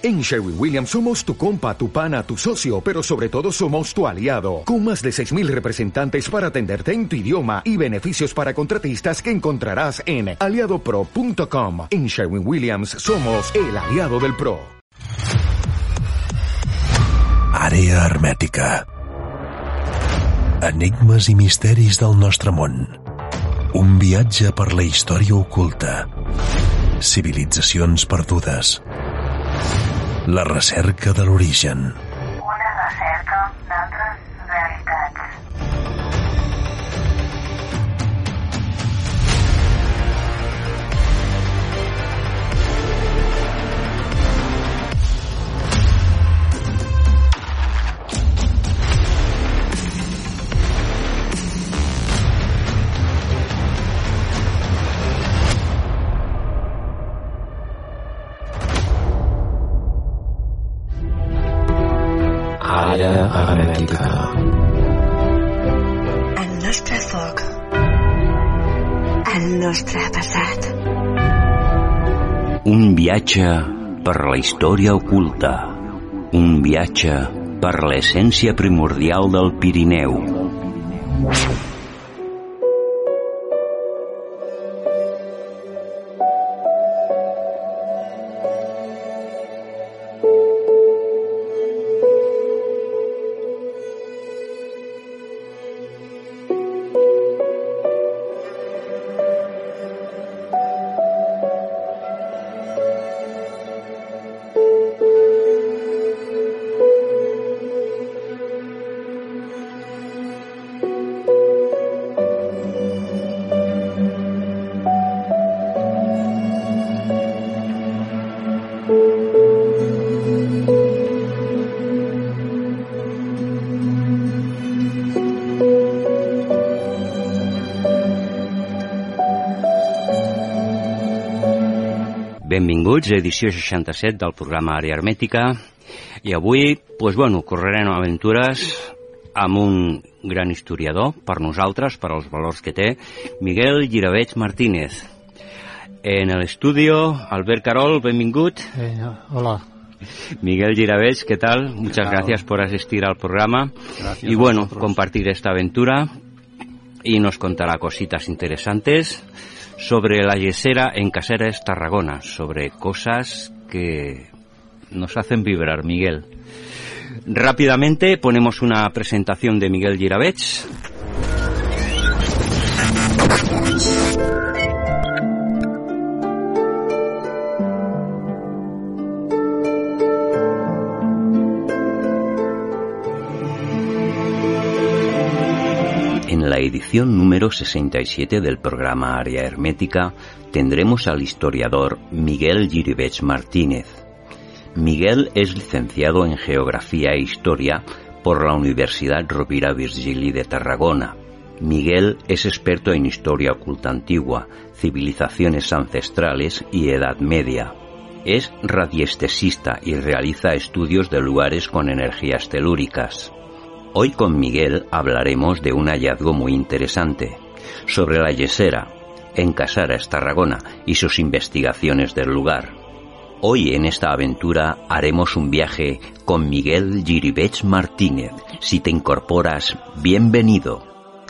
En Sherwin Williams somos tu compa, tu pana, tu socio, pero sobre todo somos tu aliado, con más de 6.000 representantes para atenderte en tu idioma y beneficios para contratistas que encontrarás en aliadopro.com. En Sherwin Williams somos el aliado del PRO. Àrea hermètica. Enigmes i misteris del nostre món. Un viatge per la història oculta. Civilitzacions perdudes. La recerca de l'origen. Viatge per la història oculta. Un viatge per l'essència primordial del Pirineu. Benvinguts a edició 67 del programa Àrea Hermètica i avui, pues bueno, correrem aventures amb un gran historiador per nosaltres, per als valors que té, Miguel Giraveig Martínez. En el estudio, Albert Carol, benvingut. Eh, hola. Miguel Giraveig, ¿qué tal? Muchas Claro. gracias por asistir al programa Gracias y a bueno, compartir esta aventura y nos contará cositas interesantes sobre la yesera en Caseres, Tarragona, sobre cosas que nos hacen vibrar, Miguel. Rápidamente ponemos una presentación de Miguel Giravech. Edición número 67 del programa Área Hermética tendremos al historiador Miguel Giribech Martínez. Miguel es licenciado en Geografía e Historia por la Universidad Rovira Virgili de Tarragona. Miguel es experto en historia oculta antigua, civilizaciones ancestrales y Edad Media. Es radiestesista y realiza estudios de lugares con energías telúricas. Hoy con Miguel hablaremos de un hallazgo muy interesante, sobre la yesera, en Casares, Tarragona, y sus investigaciones del lugar. Hoy en esta aventura haremos un viaje con Miguel Giribech Martínez. Si te incorporas, bienvenido.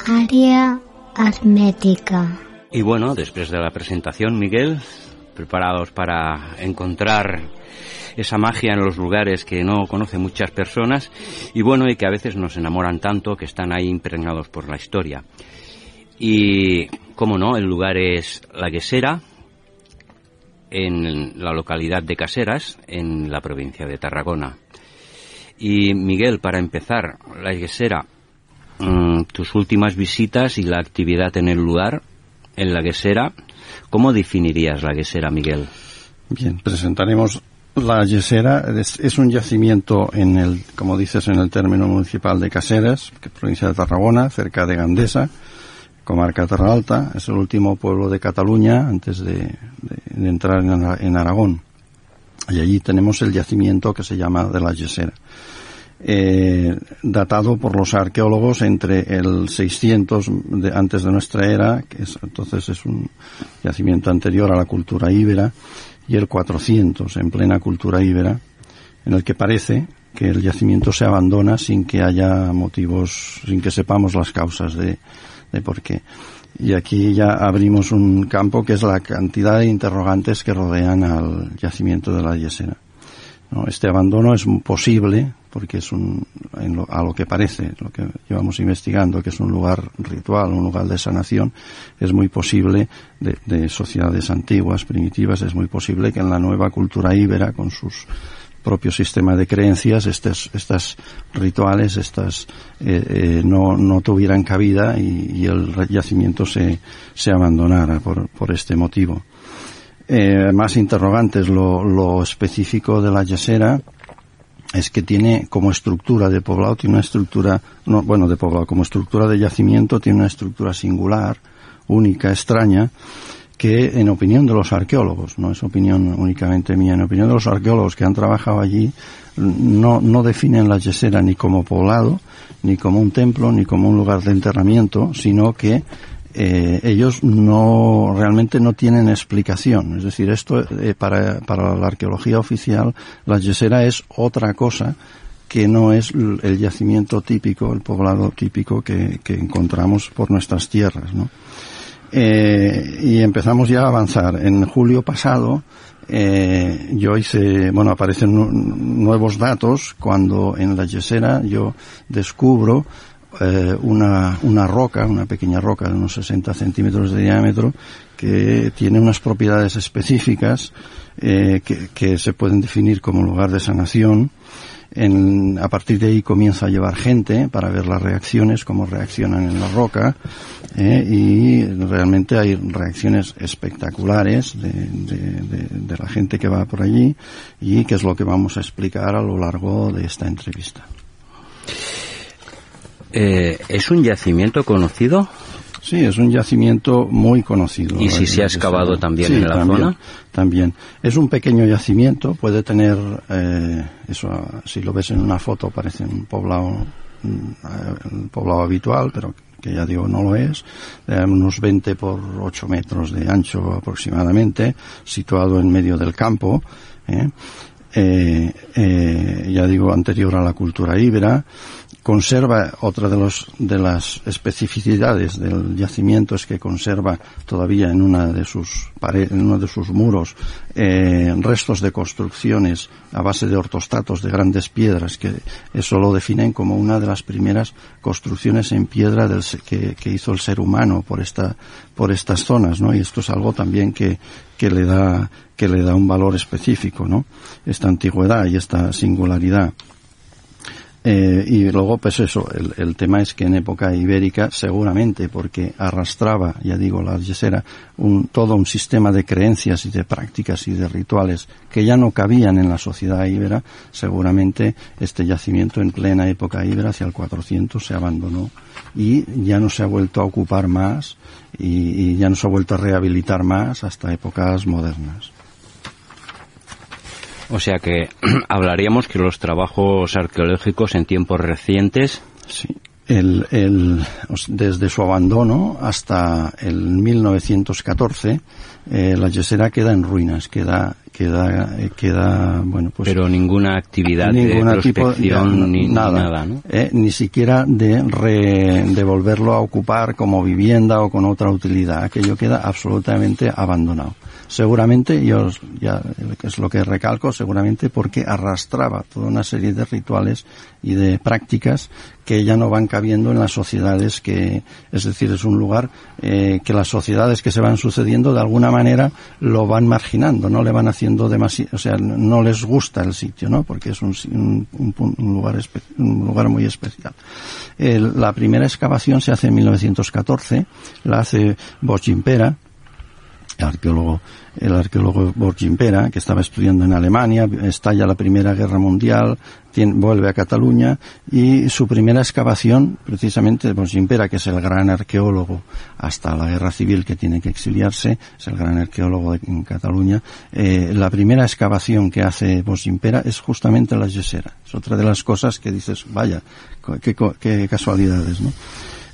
Àrea hermètica. Y bueno, después de la presentación, Miguel, preparados para encontrar esa magia en los lugares que no conocen muchas personas y bueno, y que a veces nos enamoran tanto que están ahí impregnados por la historia. Y, como no, el lugar es La Guesera, en la localidad de Caseras, en la provincia de Tarragona. Y Miguel, para empezar, La Guesera, mm, tus últimas visitas y la actividad en el lugar, en La Guesera, ¿cómo definirías La Guesera, Miguel? Bien, presentaremos la Yesera. Es, un yacimiento en el, como dices, en el término municipal de Caseras, que provincia de Tarragona, cerca de Gandesa, comarca de Terra Alta. Es el último pueblo de Cataluña antes de, de- entrar en, en Aragón. Y allí tenemos el yacimiento que se llama de la Yesera. Eh, datado por los arqueólogos entre el 600 de, antes de nuestra era, que es, entonces es un yacimiento anterior a la cultura íbera, y el 400 en plena cultura íbera, en el que parece que el yacimiento se abandona sin que haya motivos, sin que sepamos las causas de, de por qué. Y aquí ya abrimos un campo que es la cantidad de interrogantes que rodean al yacimiento de la Yesera. Este abandono es posible porque es un, en lo, a lo que parece, lo que llevamos investigando, que es un lugar ritual, un lugar de sanación, es muy posible, de, de sociedades antiguas, primitivas, es muy posible que en la nueva cultura íbera, con sus propio sistema de creencias, estas, estas rituales, estas eh, eh, no, no tuvieran cabida y, y, el yacimiento se, se abandonara por, por este motivo. Eh, más interrogantes, lo, lo específico de la yesera es que tiene como estructura de poblado, tiene una estructura, no, bueno, de poblado, como estructura de yacimiento, tiene una estructura singular, única, extraña, que en opinión de los arqueólogos, no es opinión únicamente mía, en opinión de los arqueólogos que han trabajado allí, no, no definen la yesera ni como poblado, ni como un templo, ni como un lugar de enterramiento, sino que eh, ellos no realmente no tienen explicación. Es decir, esto eh, para, para la arqueología oficial, la yesera es otra cosa que no es el yacimiento típico, el poblado típico que, encontramos por nuestras tierras, ¿no? Eh, y empezamos ya a avanzar. En julio pasado yo hice, bueno, aparecen nuevos datos cuando en la Yesera yo descubro eh, una, una roca, una pequeña roca de unos 60 centímetros de diámetro que tiene unas propiedades específicas eh, que, se pueden definir como lugar de sanación en, a partir de ahí comienza a llevar gente para ver las reacciones, cómo reaccionan en la roca, eh, y realmente hay reacciones espectaculares de, la gente que va por allí y que es lo que vamos a explicar a lo largo de esta entrevista. Eh, ¿Es un yacimiento conocido? Sí, es un yacimiento muy conocido. ¿Y si se ha excavado también sí, en la también, zona? También. Es un pequeño yacimiento, puede tener, eh, eso, si lo ves en una foto parece un poblado, un poblado habitual, pero que ya digo no lo es, eh, unos 20 por 8 metros de ancho aproximadamente, situado en medio del campo, ¿eh? Eh, eh, ya digo, anterior a la cultura íbera, conserva otra de los de las especificidades del yacimiento es que conserva todavía en una de sus paredes, en uno de sus muros eh, restos de construcciones a base de ortostatos de grandes piedras que eso lo definen como una de las primeras construcciones en piedra del, que, que hizo el ser humano por esta por estas zonas, ¿no? Y esto es algo también que que le da que le da un valor específico, ¿no? Esta antigüedad y esta singularidad. Eh, y luego, pues eso, el, el, tema es que en época ibérica, seguramente, porque arrastraba, ya digo, la yesera, un, todo un sistema de creencias y de prácticas y de rituales que ya no cabían en la sociedad íbera, seguramente este yacimiento en plena época íbera, hacia el 400, se abandonó y ya no se ha vuelto a ocupar más y, y ya no se ha vuelto a rehabilitar más hasta épocas modernas. O sea que hablaríamos que los trabajos arqueológicos en tiempos recientes. Sí. El, el, desde su abandono hasta el 1914, eh, la yesera queda en ruinas, queda, queda, eh, queda, bueno, pues. Pero ninguna actividad ninguna de prospección tipo, ni nada, nada ¿no? eh, ni siquiera de, re, de volverlo a ocupar como vivienda o con otra utilidad. Aquello queda absolutamente abandonado seguramente, yo ya es lo que recalco, seguramente porque arrastraba toda una serie de rituales y de prácticas que ya no van cabiendo en las sociedades que, es decir, es un lugar eh, que las sociedades que se van sucediendo de alguna manera lo van marginando, no le van haciendo demasiado, o sea, no les gusta el sitio, ¿no? Porque es un, un, un, lugar, un lugar muy especial. La primera excavación se hace en 1914, la hace Bochimpera, arqueólogo, el arqueólogo Borgimpera, que estaba estudiando en Alemania, estalla la Primera Guerra Mundial, vuelve a Cataluña y su primera excavación, precisamente Borgimpera, que es el gran arqueólogo hasta la Guerra Civil que tiene que exiliarse, es el gran arqueólogo de, en Cataluña, eh, la primera excavación que hace Borgimpera es justamente la Yesera. Es otra de las cosas que dices, vaya, qué, qué casualidades, ¿no?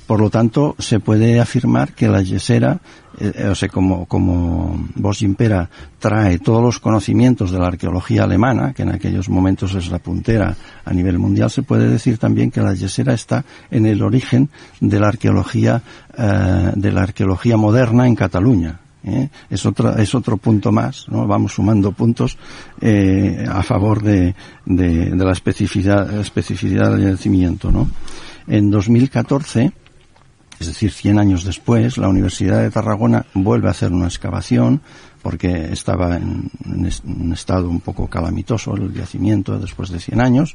Por lo tanto, se puede afirmar que la yesera, eh, o sea, como, como Bosch Impera trae todos los conocimientos de la arqueología alemana, que en aquellos momentos es la puntera a nivel mundial, se puede decir también que la yesera está en el origen de la arqueología, eh, de la arqueología moderna en Cataluña. ¿eh? Es, otro, es otro punto más, ¿no? Vamos sumando puntos eh, a favor de, de, de la especificidad, especificidad del yacimiento, ¿no? En 2014, es decir, 100 años después, la Universidad de Tarragona vuelve a hacer una excavación porque estaba en, un estado un poco calamitoso el yacimiento después de 100 años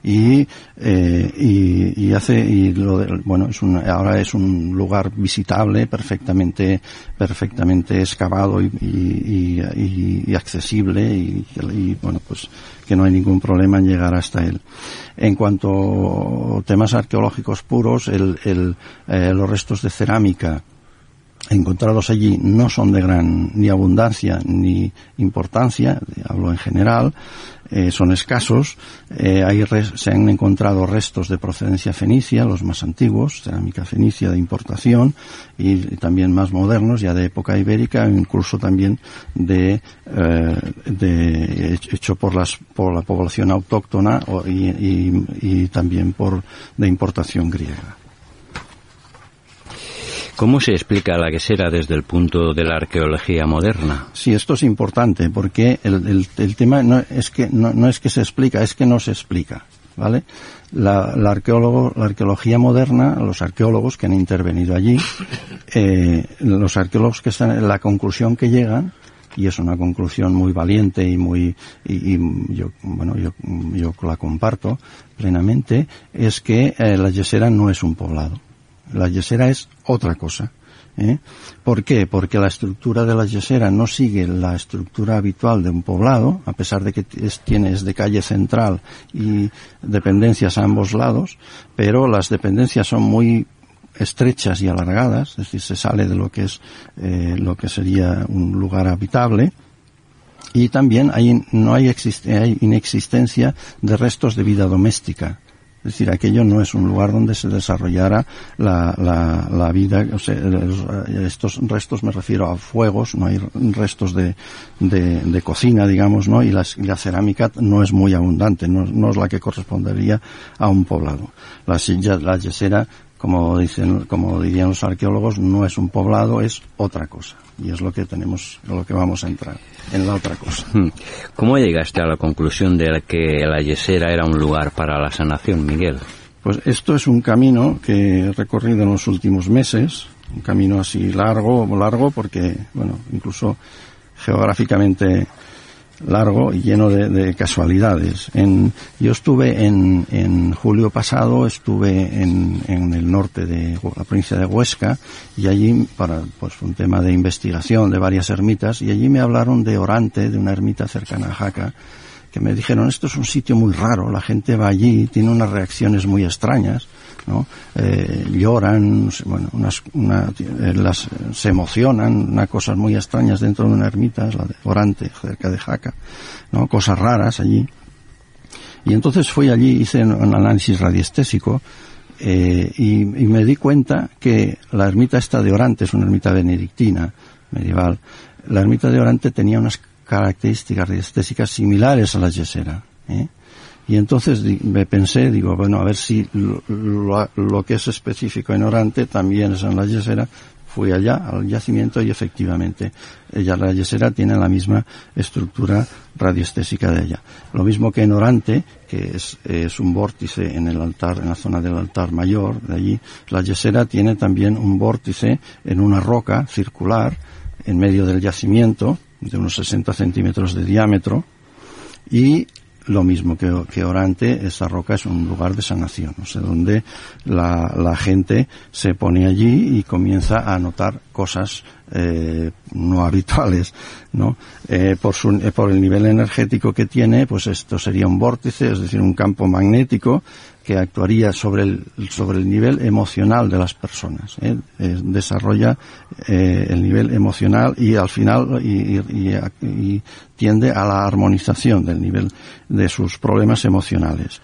y, eh, y, y, hace y lo de, bueno es un, ahora es un lugar visitable perfectamente perfectamente excavado y, y, y accesible y, bueno pues que no hay ningún problema en llegar hasta él. En cuanto a temas arqueológicos puros el, el, eh, los restos de cerámica encontrados allí no son de gran ni abundancia ni importancia, hablo en general, eh, son escasos. Eh, hay res, se han encontrado restos de procedencia fenicia, los más antiguos, cerámica fenicia de importación y, también más modernos, ya de época ibérica, incluso también de, eh, hecho por las por la población autóctona y, y, y también por de importación griega. ¿Cómo se explica la quesera desde el punto de la arqueología moderna? Sí, esto es importante porque el, el, tema no es que no, no, es que se explica, es que no se explica, ¿vale? La, la, arqueólogo, la arqueología moderna, los arqueólogos que han intervenido allí, eh, los arqueólogos que están, la conclusión que llegan y es una conclusión muy valiente y muy y, y yo bueno yo, yo la comparto plenamente es que eh, la Yesera no es un poblado la yesera es otra cosa. ¿eh? ¿Por qué? Porque la estructura de la yesera no sigue la estructura habitual de un poblado, a pesar de que es, tienes de calle central y dependencias a ambos lados, pero las dependencias son muy estrechas y alargadas, es decir, se sale de lo que es eh, lo que sería un lugar habitable y también hay, no hay, hay inexistencia de restos de vida doméstica. Es decir, aquello no es un lugar donde se desarrollara la, la, la vida, estos restos me refiero a fuegos, no hay restos de, de, de cocina, digamos, ¿no? Y, las, y, la cerámica no es muy abundante, no, no, es la que correspondería a un poblado. La, la yesera, como dicen, como dirían los arqueólogos, no es un poblado, es otra cosa. Y es lo que tenemos, lo que vamos a entrar en la otra cosa. Hmm. ¿Cómo llegaste a la conclusión de que la yesera era un lugar para la sanación, Miguel? Pues esto es un camino que he recorrido en los últimos meses, un camino así largo, largo porque, bueno, incluso geográficamente largo y lleno de, de casualidades. En, yo estuve en, en, julio pasado, estuve en, en, el norte de la provincia de Huesca y allí, para pues un tema de investigación de varias ermitas, y allí me hablaron de Orante, de una ermita cercana a Jaca, que me dijeron, esto es un sitio muy raro, la gente va allí, tiene unas reacciones muy extrañas, ¿no? Eh, lloran, bueno, unas, una, eh, las, se emocionan, unas cosas muy extrañas dentro de una ermita, la de Orante, cerca de Jaca, ¿no? Cosas raras allí. Y entonces fui allí, hice un análisis radiestésico, eh, y, y, me di cuenta que la ermita esta de Orante es una ermita benedictina, medieval. La ermita de Orante tenía unas características radiestésicas similares a la yesera. ¿eh? Y entonces me pensé, digo, bueno, a ver si lo, que es específico en Orante también es en la yesera. Fui allá, al yacimiento, y efectivamente, ella, la yesera tiene la misma estructura radiestésica de ella. Lo mismo que en Orante, que es, es un vórtice en el altar, en la zona del altar mayor, de allí, la yesera tiene también un vórtice en una roca circular, en medio del yacimiento, de unos 60 centímetros de diámetro, y lo mismo que, que, Orante, esa roca es un lugar de sanación, o sea, donde la, la gente se pone allí y comienza a notar cosas eh, no habituales, ¿no? Eh, por, su, eh, por el nivel energético que tiene, pues esto sería un vórtice, es decir, un campo magnético que actuaría sobre el, sobre el nivel emocional de las personas. ¿eh? Eh, desarrolla eh, el nivel emocional y al final y, tiende a la armonización del nivel de sus problemas emocionales.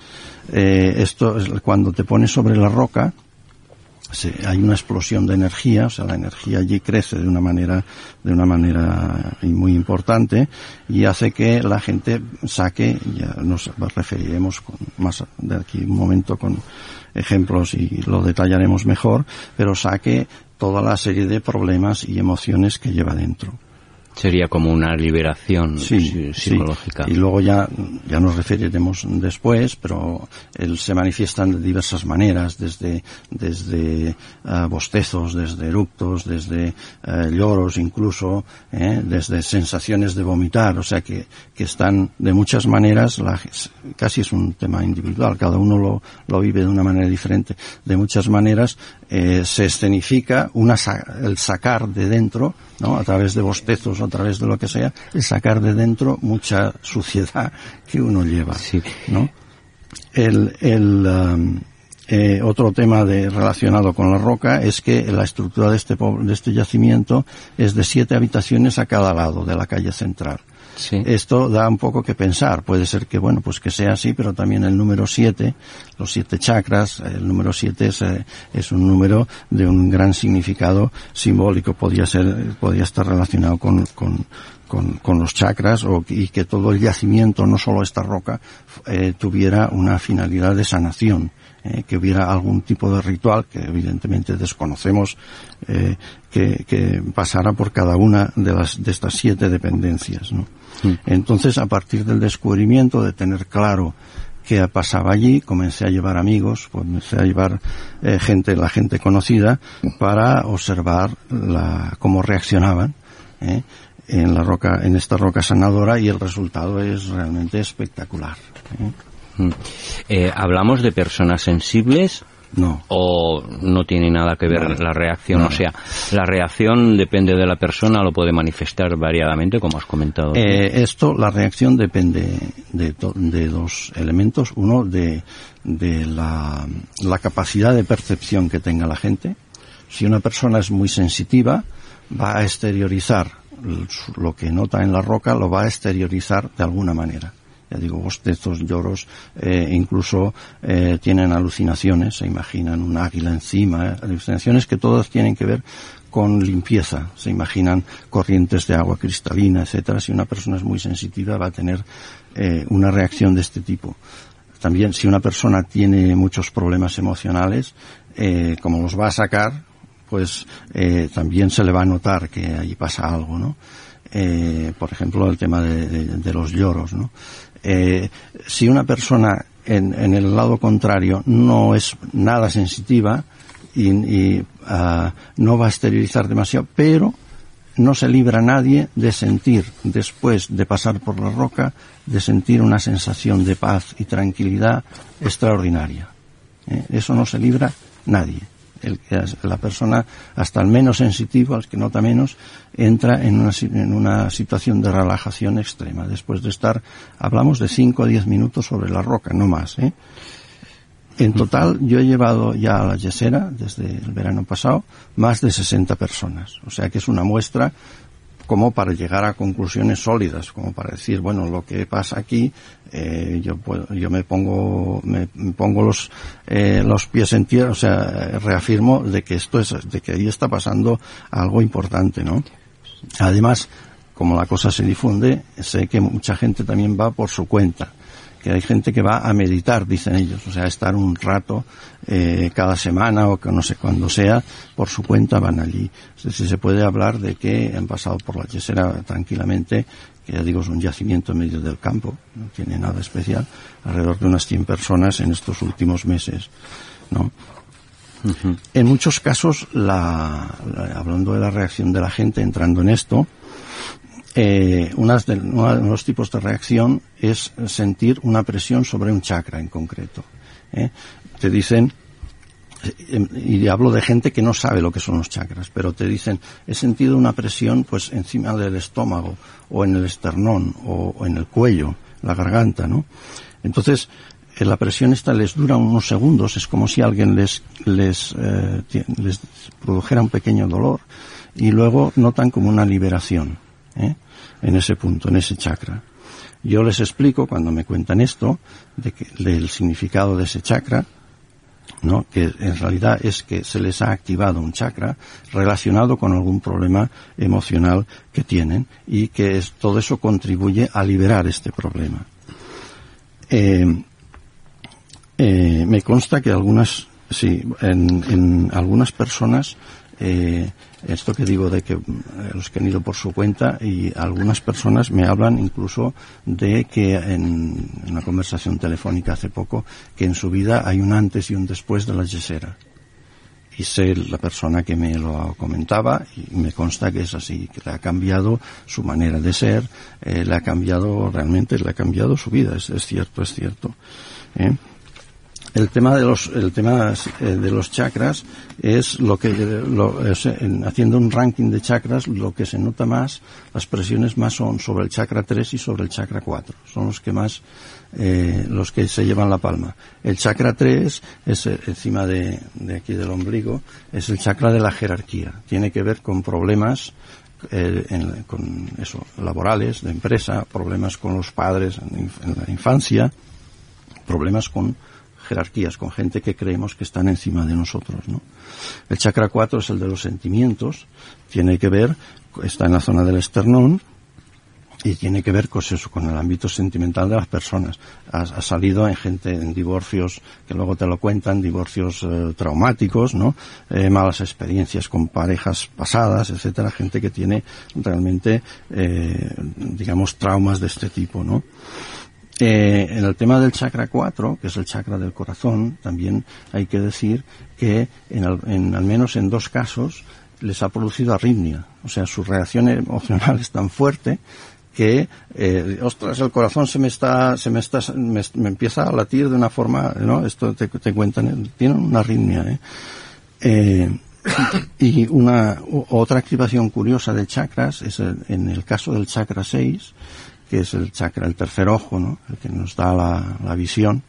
esto es cuando te pones sobre la roca, hay una explosión de energía, o sea, la energía allí crece de una manera, de una manera muy importante y hace que la gente saque, ya nos referiremos con, más de aquí un momento con ejemplos y lo detallaremos mejor, pero saque toda la serie de problemas y emociones que lleva dentro. Sería como una liberación psicológica. Y luego ya, ya nos referiremos después, pero él se manifiesta de diversas maneras, desde, desde uh, bostezos, desde eructos, desde uh, lloros incluso, ¿eh? desde sensaciones de vomitar, o sea que, que están de muchas maneras, la, casi es un tema individual, cada uno lo, lo vive de una manera diferente. De muchas maneras eh, se escenifica una, el sacar de dentro, ¿no? a través de bostezos a través de lo que sea, es sacar de dentro mucha suciedad que uno lleva, sí. ¿no? El, el um, eh, otro tema de, relacionado con la roca es que la estructura de este, de este yacimiento es de siete habitaciones a cada lado de la calle central. Sí. Esto da un poco que pensar. Puede ser que, bueno, pues que sea así, pero también el número siete, los siete chakras, el número siete es, eh, es un número de un gran significado simbólico. Podría ser, podría estar relacionado con, con, con, con los chakras o, y que todo el yacimiento, no solo esta roca, eh, tuviera una finalidad de sanación. Eh, que hubiera algún tipo de ritual que evidentemente desconocemos eh, que, que, pasara por cada una de las de estas siete dependencias ¿no? Mm. entonces a partir del descubrimiento de tener claro qué pasaba allí comencé a llevar amigos comencé a llevar eh, gente la gente conocida para observar la, cómo reaccionaban ¿eh? en la roca en esta roca sanadora y el resultado es realmente espectacular ¿eh? Eh, ¿Hablamos de personas sensibles? No. ¿O no tiene nada que ver No. la reacción? No. O sea, la reacción depende de la persona, lo puede manifestar variadamente, como has comentado. Eh, esto, la reacción depende de, dos elementos. Uno, de, de la, la capacidad de percepción que tenga la gente. Si una persona es muy sensitiva, va a exteriorizar lo que nota en la roca, lo va a exteriorizar de alguna manera. Ya digo, bostezos, lloros, eh, incluso eh, tienen alucinaciones, se imaginan un águila encima, eh, alucinaciones que todas tienen que ver con limpieza, se imaginan corrientes de agua cristalina, etcétera. Si una persona es muy sensitiva va a tener eh, una reacción de este tipo. También si una persona tiene muchos problemas emocionales, eh, como los va a sacar, pues eh, también se le va a notar que ahí pasa algo, ¿no? Eh, por ejemplo, el tema de los lloros, ¿no? Eh, si una persona en, el lado contrario no es nada sensitiva y, y, ah, no va a esterilizar demasiado, pero no se libra nadie de sentir, después de pasar por la roca, de sentir una sensación de paz y tranquilidad extraordinaria. ¿eh? Eso no se libra nadie. El la persona, hasta el menos sensitivo, al que nota menos, entra en una, en una situación de relajación extrema. Después de estar, hablamos de 5 o 10 minutos sobre la roca, no más. ¿eh? En total, yo he llevado ya a la Yesera, desde el verano pasado, más de 60 personas. O sea que es una muestra como para llegar a conclusiones sólidas, como para decir, bueno, lo que pasa aquí, eh, yo puedo, yo me pongo, me, pongo los, eh, los pies en tierra, o sea, reafirmo de que esto es, de que ahí está pasando algo importante, ¿no? Además, como la cosa se difunde, sé que mucha gente también va por su cuenta que hay gente que va a meditar, dicen ellos, o sea, a estar un rato eh, cada semana o que no sé cuándo sea, por su cuenta van allí. Es decir, se puede hablar de que han pasado por la Yesera tranquilamente, que ya digo es un yacimiento en medio del campo, no tiene nada especial, alrededor de unas 100 personas en estos últimos meses, ¿no? En muchos casos, la, la- hablando de la reacción de la gente entrando en esto, eh, unas de, uno de los tipos de reacción es sentir una presión sobre un chakra en concreto. ¿eh? Te dicen, eh, y hablo de gente que no sabe lo que son los chakras, pero te dicen, he sentido una presión pues encima del estómago, o en el esternón, o, en el cuello, la garganta, ¿no? Entonces, eh, la presión esta les dura unos segundos, es como si alguien les, les, produjera un pequeño dolor, y luego notan como una liberación. En ese punto, en ese chakra. Yo les explico cuando me cuentan esto, de que, del significado de ese chakra, ¿no? que en realidad es que se les ha activado un chakra relacionado con algún problema emocional que tienen y que todo eso contribuye a liberar este problema. Eh, eh, me consta que algunas, sí, en, en algunas personas eh, esto que digo de que eh, los que han ido por su cuenta y algunas personas me hablan incluso de que en una conversación telefónica hace poco que en su vida hay un antes y un después de la yesera y sé la persona que me lo comentaba y me consta que es así, que le ha cambiado su manera de ser, eh, le ha cambiado realmente, le ha cambiado su vida, es, es cierto, es cierto. ¿eh? El tema de los el tema eh, de los chakras es lo que lo, es, en, haciendo un ranking de chakras lo que se nota más las presiones más son sobre el chakra 3 y sobre el chakra 4 son los que más eh, los que se llevan la palma. El chakra 3 es eh, encima de, de aquí del ombligo es el chakra de la jerarquía. Tiene que ver con problemas eh, en, con eso laborales de empresa problemas con los padres en, en la infancia problemas con jerarquías, con gente que creemos que están encima de nosotros. ¿no? El chakra 4 es el de los sentimientos, tiene que ver, está en la zona del esternón, y tiene que ver con eso, con el ámbito sentimental de las personas. Ha, ha, salido en gente en divorcios que luego te lo cuentan, divorcios eh, traumáticos, ¿no? Eh, malas experiencias con parejas pasadas, etcétera, gente que tiene realmente, eh, digamos, traumas de este tipo, ¿no? Eh, en el tema del chakra 4, que es el chakra del corazón, también hay que decir que en al, en, al menos en dos casos les ha producido arritmia. O sea, su reacción emocional es tan fuerte que, eh, ostras, el corazón se me está, se me está, me, empieza a latir de una forma, ¿no? Esto te, cuentan, tienen una arritmia, ¿eh? eh y una otra activación curiosa de chakras es el, en el caso del chakra 6 que es el chakra, el tercer ojo, ¿no? el que nos da la, la visión,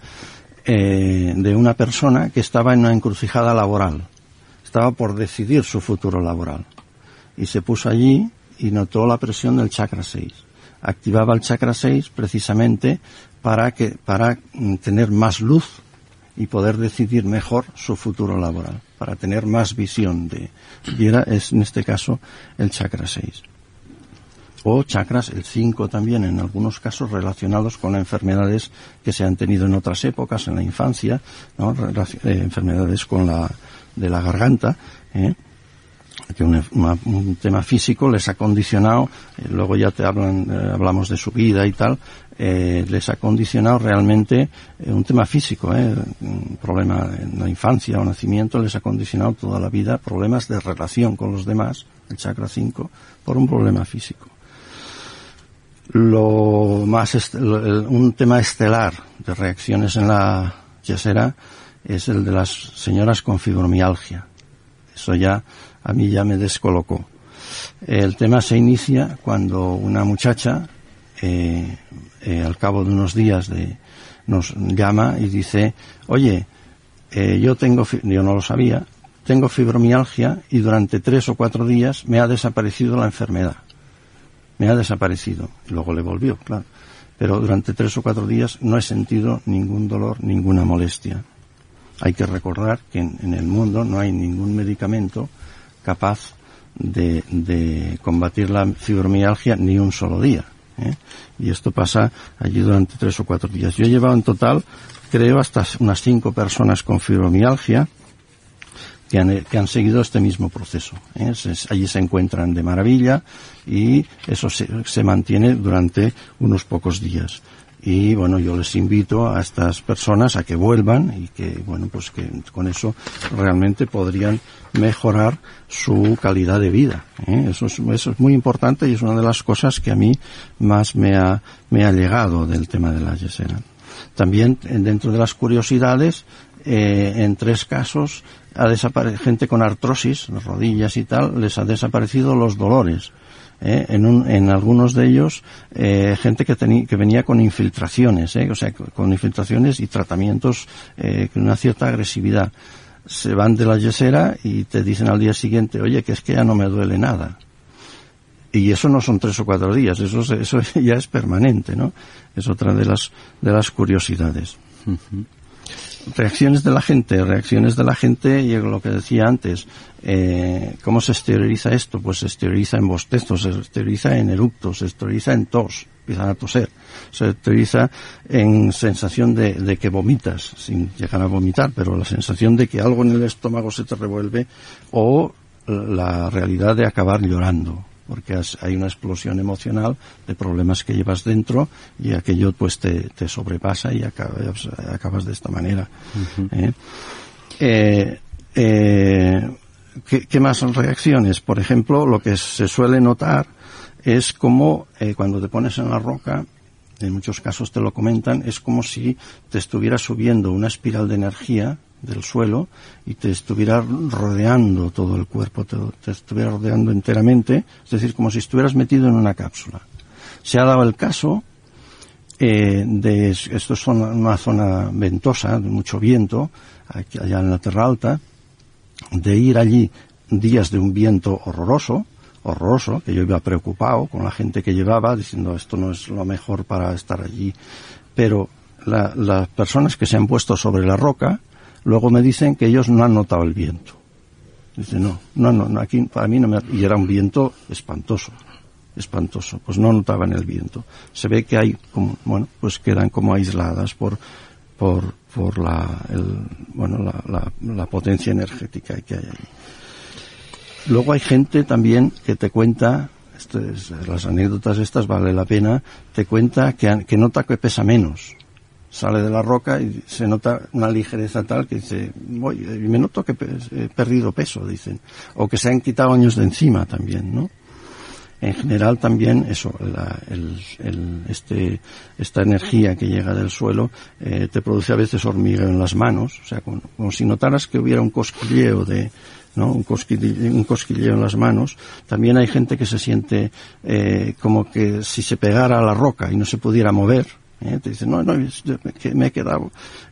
eh, de una persona que estaba en una encrucijada laboral. Estaba por decidir su futuro laboral. Y se puso allí y notó la presión del chakra 6. Activaba el chakra 6 precisamente para, que, para tener más luz y poder decidir mejor su futuro laboral, para tener más visión de, y era, es en este caso el chakra 6 o chakras, el 5 también en algunos casos relacionados con enfermedades que se han tenido en otras épocas, en la infancia, ¿no? eh, enfermedades con la, de la garganta, ¿eh? que un, tema físico les ha condicionado, eh, luego ya te hablan, eh, hablamos de su vida y tal, les ha condicionado realmente un tema físico, un problema en la infancia o nacimiento les ha condicionado toda la vida problemas de relación con los demás, el chakra 5, por un problema físico lo más un tema estelar de reacciones en la yesera es el de las señoras con fibromialgia. Eso ya a mí ya me descolocó. El tema se inicia cuando una muchacha eh, eh, al cabo de unos días nos llama y dice, oye, eh, yo tengo, yo no lo sabía, tengo fibromialgia y durante tres o cuatro días me ha desaparecido la enfermedad me ha desaparecido. Y luego le volvió, claro. Pero durante tres o cuatro días no he sentido ningún dolor, ninguna molestia. Hay que recordar que en, el mundo no hay ningún medicamento capaz de, de, combatir la fibromialgia ni un solo día. ¿eh? Y esto pasa allí durante tres o cuatro días. Yo he llevado en total, creo, hasta unas cinco personas con fibromialgia que han, que han seguido este mismo proceso. ¿eh? Allí se encuentran de maravilla y eso se, se mantiene durante unos pocos días y bueno yo les invito a estas personas a que vuelvan y que bueno pues que con eso realmente podrían mejorar su calidad de vida ¿eh? eso, es, eso es muy importante y es una de las cosas que a mí más me ha me ha llegado del tema de la yesera también dentro de las curiosidades eh, en tres casos ha desaparecido gente con artrosis, rodillas y tal, les ha desaparecido los dolores. ¿eh? En, un, en, algunos de ellos, eh, gente que, que, venía con infiltraciones, ¿eh? o sea, con infiltraciones y tratamientos eh, con una cierta agresividad. Se van de la yesera y te dicen al día siguiente, oye, que es que ya no me duele nada. Y eso no son tres o cuatro días, eso, eso ya es permanente, ¿no? Es otra de las, de las curiosidades. Reacciones de la gente, reacciones de la gente, y lo que decía antes, eh, ¿cómo se exterioriza esto? Pues se exterioriza en bostezos, se exterioriza en eructos, se exterioriza en tos, empiezan a toser, se exterioriza en sensación de, de que vomitas, sin llegar a vomitar, pero la sensación de que algo en el estómago se te revuelve, o la realidad de acabar llorando porque hay una explosión emocional de problemas que llevas dentro y aquello pues te, te sobrepasa y acabas, acabas, de esta manera. ¿eh? Eh, eh, ¿qué, ¿qué, más son reacciones? Por ejemplo, lo que se suele notar es como cuando te pones en la roca, en muchos casos te lo comentan, es como si te estuviera subiendo una espiral de energía del suelo y te estuviera rodeando todo el cuerpo, te, estuviera rodeando enteramente, es decir, como si estuvieras metido en una cápsula. Se ha dado el caso eh, de, esto es una zona ventosa, de mucho viento, allá en la Tierra Alta, de ir allí días de un viento horroroso, horroroso, que yo iba preocupado con la gente que llevaba, diciendo esto no es lo mejor para estar allí, pero la, las personas que se han puesto sobre la roca, Luego me dicen que ellos no han notado el viento. Dice, no, no, no, aquí para mí no me... Y era un viento espantoso, espantoso. Pues no notaban el viento. Se ve que hay como, bueno, pues quedan como aisladas por, por, por la, el, bueno, la, la, la potencia energética que hay ahí. Luego hay gente también que te cuenta, es, las anécdotas estas vale la pena, te cuenta que, que nota que pesa menos sale de la roca y se nota una ligereza tal que dice, voy, me noto que he perdido peso, dicen, o que se han quitado años de encima también, ¿no? En general también eso, la, el, este, esta energía que llega del suelo eh, te produce a veces hormigueo en las manos, o sea, como, como si notaras que hubiera un cosquilleo de, ¿no? Un cosquilleo, un cosquilleo en las manos. También hay gente que se siente eh, como que si se pegara a la roca y no se pudiera mover, ¿eh? Te dice, no, no, que me he quedado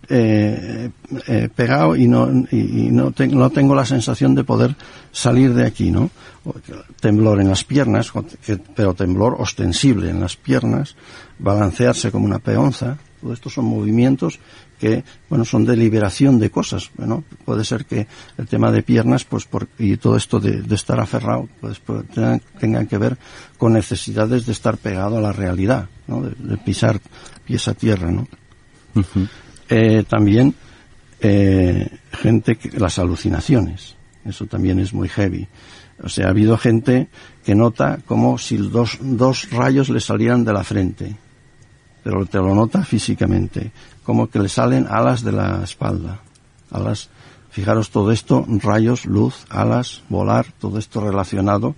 eh, eh, pegado y no, y, no, te, no, tengo la sensación de poder salir de aquí, ¿no? Temblor en las piernas, pero temblor ostensible en las piernas, balancearse como una peonza, todo esto son movimientos que, bueno, son de liberación de cosas, ¿no? Puede ser que el tema de piernas, pues, por, y todo esto de, de estar aferrado, pues, pues tengan, tengan, que ver con necesidades de estar pegado a la realidad, ¿no? De, de pisar pies a tierra, ¿no? Uh -huh. eh, también, eh, gente que, las alucinaciones, eso también es muy heavy. O sea, ha habido gente que nota como si dos, dos rayos le salieran de la frente, pero te lo nota físicamente, como que le salen alas de la espalda, alas, fijaros todo esto, rayos, luz, alas, volar, todo esto relacionado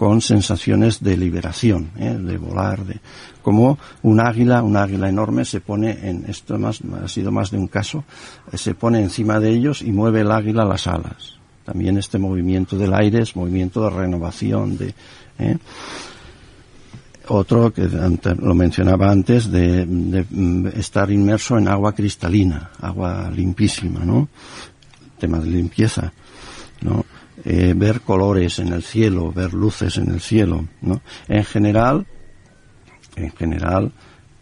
con sensaciones de liberación, ¿eh? de volar, de como un águila, un águila enorme se pone en esto más ha sido más de un caso, eh, se pone encima de ellos y mueve el águila las alas. También este movimiento del aire es movimiento de renovación, de ¿eh? otro que lo mencionaba antes de, de, estar inmerso en agua cristalina, agua limpísima, ¿no? Tema de limpieza, ¿no? Eh, ver colores en el cielo, ver luces en el cielo, ¿no? En general, en general,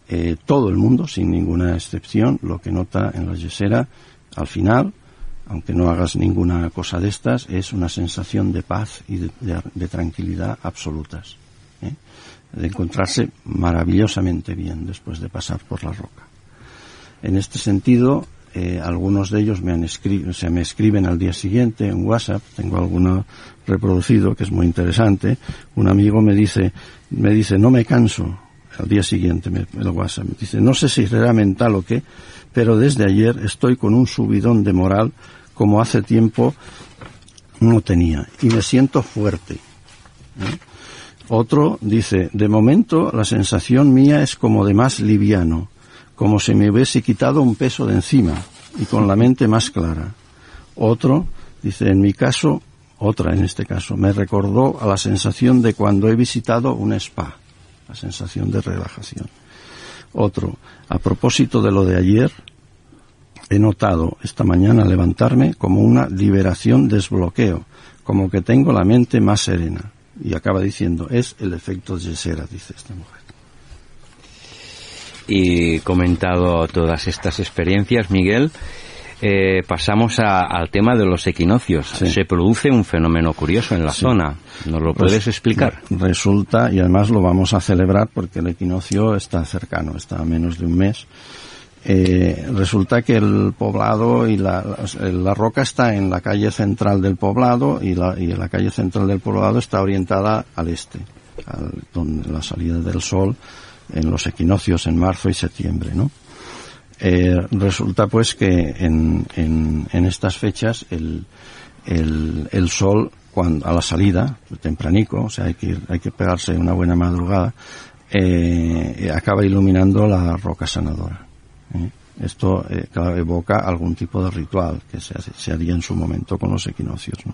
eh, todo el mundo, sin ninguna excepción, lo que nota en la yesera, al final, aunque no hagas ninguna cosa de estas, es una sensación de paz y de, de, tranquilidad absolutas. ¿eh? de encontrarse maravillosamente bien después de pasar por la roca. En este sentido, eh, algunos de ellos me, han se me escriben al día siguiente en WhatsApp, tengo alguno reproducido que es muy interesante. Un amigo me dice, me dice, no me canso, al día siguiente me, el WhatsApp, me dice, no sé si será mental o qué, pero desde ayer estoy con un subidón de moral como hace tiempo no tenía y me siento fuerte. ¿eh? Otro dice, de momento la sensación mía es como de más liviano, como si me hubiese quitado un peso de encima y con la mente más clara. Otro dice, en mi caso, otra en este caso, me recordó a la sensación de cuando he visitado un spa, la sensación de relajación. Otro, a propósito de lo de ayer, he notado esta mañana levantarme como una liberación, desbloqueo, como que tengo la mente más serena y acaba diciendo, es el efecto Yesera, dice esta mujer. Y comentado todas estas experiencias, Miguel, eh, pasamos a- al tema de los equinoccios. Sí. Se produce un fenómeno curioso en la zona. ¿Nos lo puedes Pues, explicar? Resulta, y además lo vamos a celebrar porque el equinoccio está cercano, está a menos de un mes. Eh, resulta que el poblado y la, la, la roca está en la calle central del poblado y la, y la calle central del poblado está orientada al este, al- donde la salida del sol en los equinoccios en marzo y septiembre, ¿no? Eh, resulta pues que en, estas fechas el, sol cuando, a la salida, tempranico, o sea, hay que, hay que pegarse una buena madrugada, eh, acaba iluminando la roca sanadora. ¿eh? Esto eh, evoca algún tipo de ritual que se, se haría en su momento con los equinoccios. ¿no?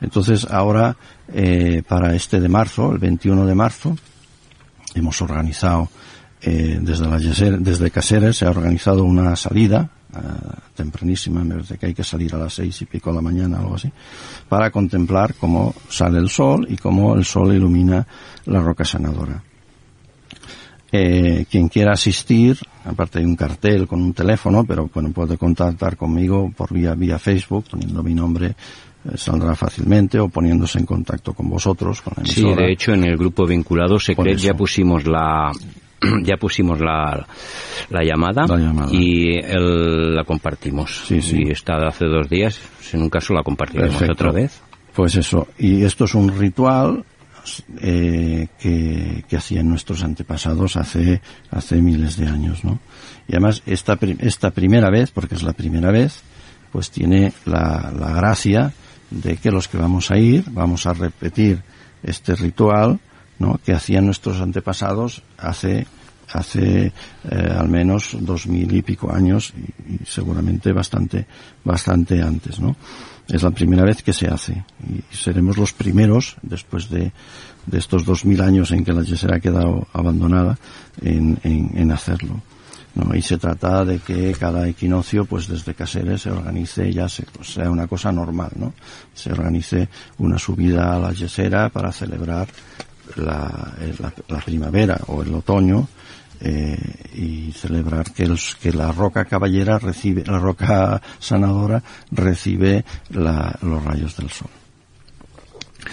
Entonces, ahora, eh, para este de marzo, el 21 de marzo, hemos organizado eh, desde la desde Caseres se ha organizado una salida ah, tempranísima, me parece que hay que salir a las seis y pico de la mañana, algo así, para contemplar cómo sale el sol y cómo el sol ilumina la roca sanadora. Eh, quien quiera asistir, aparte hay un cartel con un teléfono, pero bueno, puede contactar conmigo por vía, vía Facebook, poniendo mi nombre, eh, saldrá fácilmente, o poniéndose en contacto con vosotros, con la Sí, emisora. de hecho en el grupo vinculado Secret ya pusimos la ya pusimos la, la llamada, La llamada. y el- la compartimos. Sí, sí. Y está de hace dos días, si en un caso la compartiremos Perfecto. otra vez. Pues eso, y esto es un ritual eh, que, que hacían nuestros antepasados hace, hace miles de años, ¿no? Y además esta, esta primera vez, porque es la primera vez, pues tiene la, la gracia de que los que vamos a ir, vamos a repetir este ritual, ¿no? Que hacían nuestros antepasados hace hace eh, al menos dos mil y pico años y, seguramente bastante bastante antes no es la primera vez que se hace y seremos los primeros después de, de estos dos mil años en que la yesera ha quedado abandonada en, en hacerlo ¿no? y se trata de que cada equinoccio pues desde Caseres se organice ya se, sea una cosa normal no se organice una subida a la yesera para celebrar la, eh, la primavera o el otoño eh, y celebrar que, el- que la roca caballera recibe, la roca sanadora recibe la- los rayos del sol.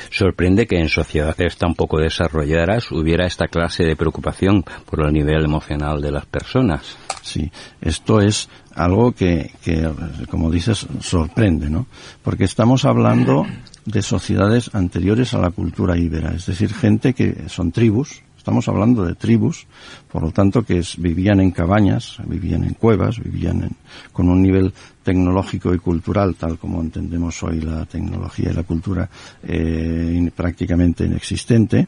Sorprende que en sociedades tan poco desarrolladas hubiera esta clase de preocupación por el nivel emocional de las personas. Sí, esto es algo que, que, como dices, sorprende, ¿no? Porque estamos hablando de sociedades anteriores a la cultura íbera, es decir, gente que son tribus, estamos hablando de tribus, por lo tanto que vivían en cabañas, vivían en cuevas, vivían en- con un nivel tecnológico y cultural, tal como entendemos hoy la tecnología y la cultura, eh, prácticamente inexistente,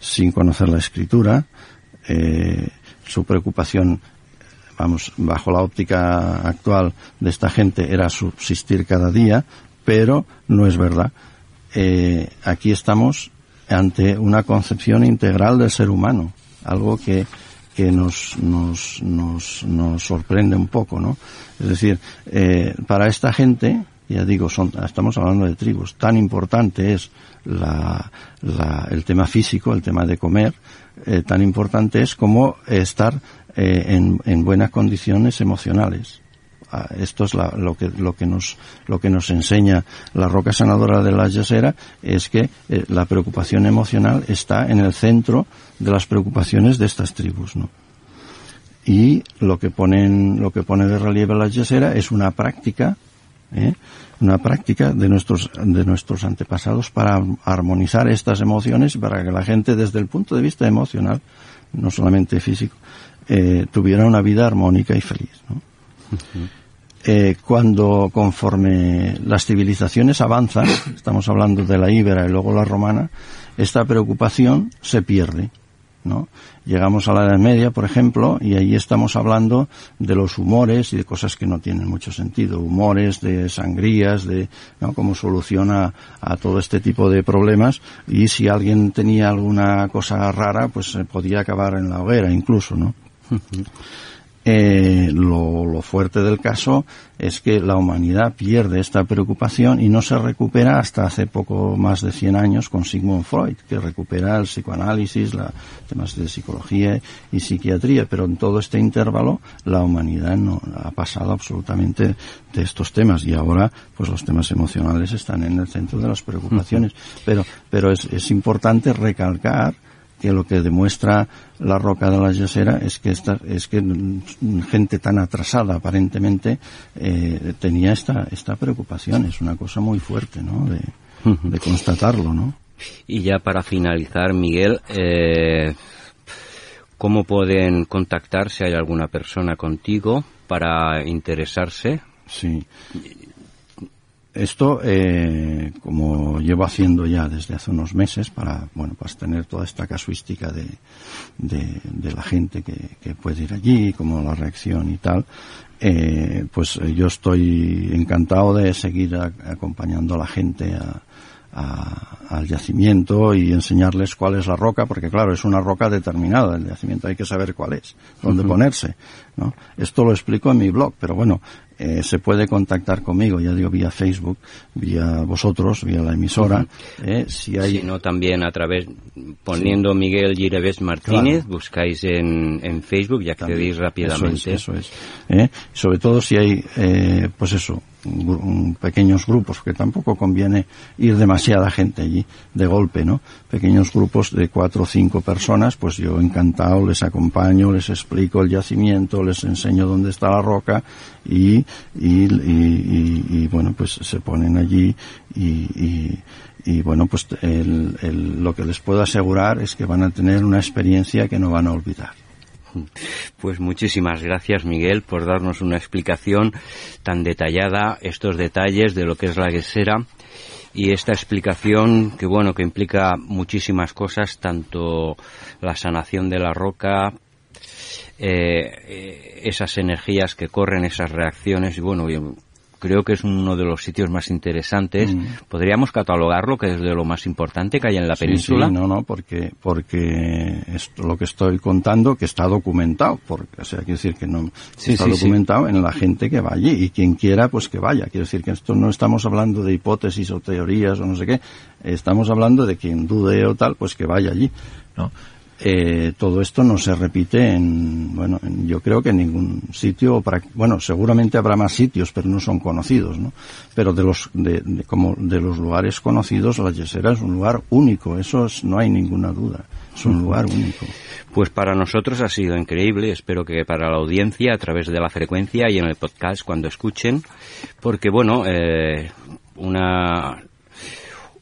sin conocer la escritura, eh, su preocupación vamos, bajo la óptica actual de esta gente era subsistir cada día, pero no es verdad. Eh, aquí estamos ante una concepción integral del ser humano, algo que, que nos, nos, nos, nos sorprende un poco, ¿no? Es decir, eh, para esta gente, ya digo, son, estamos hablando de tribus, tan importante es la, la- el tema físico, el tema de comer, eh, tan importante es como estar eh, en, en buenas condiciones emocionales. Esto es la- lo que lo que nos lo que nos enseña la roca sanadora de la yesera es que eh, la preocupación emocional está en el centro de las preocupaciones de estas tribus, ¿no? Y lo que ponen lo que pone de relieve la yesera es una práctica ¿eh? una práctica de nuestros de nuestros antepasados para armonizar estas emociones para que la gente desde el punto de vista emocional no solamente físico eh, tuviera una vida armónica y feliz ¿no? Eh, cuando conforme las civilizaciones avanzan estamos hablando de la íbera y luego la romana esta preocupación se pierde ¿no? Llegamos a la Edad Media, por ejemplo, y ahí estamos hablando de los humores y de cosas que no tienen mucho sentido. Humores, de sangrías, de ¿no? cómo soluciona a todo este tipo de problemas. Y si alguien tenía alguna cosa rara, pues se podía acabar en la hoguera incluso, ¿no? eh, lo, lo, fuerte del caso es que la humanidad pierde esta preocupación y no se recupera hasta hace poco más de 100 años con Sigmund Freud, que recupera el psicoanálisis, la, temas de psicología y psiquiatría, pero en todo este intervalo la humanidad no ha pasado absolutamente de estos temas. Y ahora pues los temas emocionales están en el centro de las preocupaciones. Pero, pero es, es importante recalcar que lo que demuestra la roca de la yesera es que esta, es que gente tan atrasada aparentemente eh, tenía esta esta preocupación. Es una cosa muy fuerte no de, de constatarlo no y ya para finalizar Miguel eh, cómo pueden contactar si hay alguna persona contigo para interesarse sí esto, eh, como llevo haciendo ya desde hace unos meses para, bueno, pues tener toda esta casuística de, de, de la gente que, que, puede ir allí, como la reacción y tal, eh, pues yo estoy encantado de seguir a, acompañando a la gente a, a, al yacimiento y enseñarles cuál es la roca, porque claro, es una roca determinada, el yacimiento hay que saber cuál es, dónde uh -huh. ponerse, ¿no? Esto lo explico en mi blog, pero bueno, eh, se puede contactar conmigo, ya digo, vía Facebook, vía vosotros, vía la emisora. Eh, si hay... Sino también a través, poniendo sí. Miguel Gireves Martínez, claro. buscáis en, en, Facebook y accedéis también. rápidamente. Eso es, eso es. Eh, sobre todo si hay, eh, pues eso, pequeños grupos, que tampoco conviene ir demasiada gente allí de golpe, ¿no? Pequeños grupos de cuatro o cinco personas, pues yo encantado les acompaño, les explico el yacimiento, les enseño dónde está la roca y, y, y, y, bueno, pues se ponen allí y, y bueno, pues el, el, lo que les puedo asegurar es que van a tener una experiencia que no van a olvidar. Pues muchísimas gracias, Miguel, por darnos una explicación tan detallada, estos detalles de lo que es la guesera y esta explicación que bueno, que implica muchísimas cosas, tanto la sanación de la roca, eh, esas energías que corren, esas reacciones y bueno, creo que es uno de los sitios más interesantes. Mm. ¿Podríamos catalogarlo que es de lo más importante que hay en la sí, península? Sí, no, no, porque, porque esto, lo que estoy contando que está documentado, porque, o sea, quiero decir que no, sí, está sí, documentado en la gente que va allí y quien quiera, pues que vaya. Quiero decir que esto no estamos hablando de hipótesis o teorías o no sé qué, estamos hablando de quien dude o tal, pues que vaya allí, ¿no? Eh, todo esto no se repite en, bueno, en, yo creo que en ningún sitio, bueno, seguramente habrá más sitios, pero no son conocidos, ¿no? Pero de los, de, de como de los lugares conocidos, la Yesera es un lugar único, eso es, no hay ninguna duda, es un lugar único. Pues para nosotros ha sido increíble, espero que para la audiencia a través de la frecuencia y en el podcast cuando escuchen, porque bueno, eh, una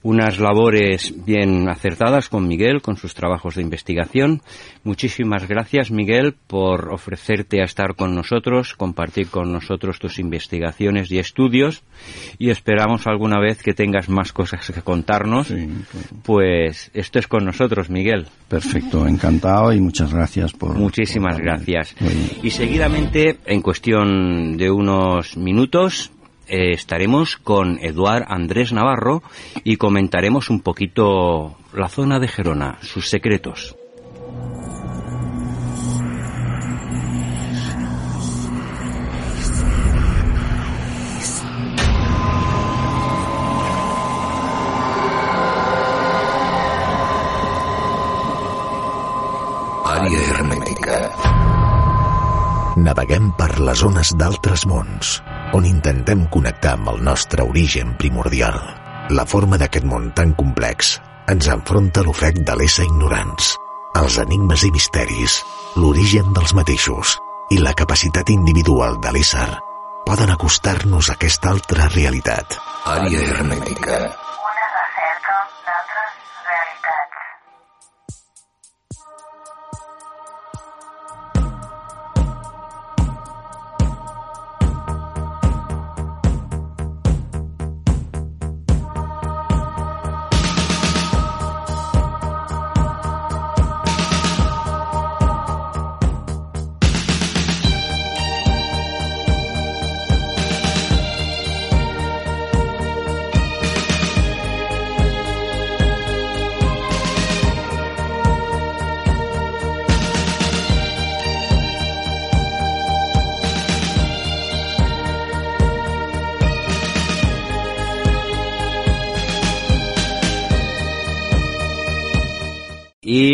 unas labores bien acertadas con Miguel, con sus trabajos de investigación. Muchísimas gracias, Miguel, por ofrecerte a estar con nosotros, compartir con nosotros tus investigaciones y estudios y esperamos alguna vez que tengas más cosas que contarnos. Sí, claro. Pues esto es con nosotros, Miguel. Perfecto, encantado y muchas gracias por... Muchísimas por... gracias. Y seguidamente, en cuestión de unos minutos, eh, estaremos con Eduard Andrés Navarro y comentaremos un poquito la zona de Gerona, sus secretos. Àrea hermètica. Naveguem per les zones d'altres mons, on intentem connectar amb el nostre origen primordial. La forma d'aquest món tan complex ens enfronta l'ofec de l'ésser ignorants, els enigmes i misteris, l'origen dels mateixos i la capacitat individual de l'ésser poden acostar-nos a aquesta altra realitat. Àrea hermètica.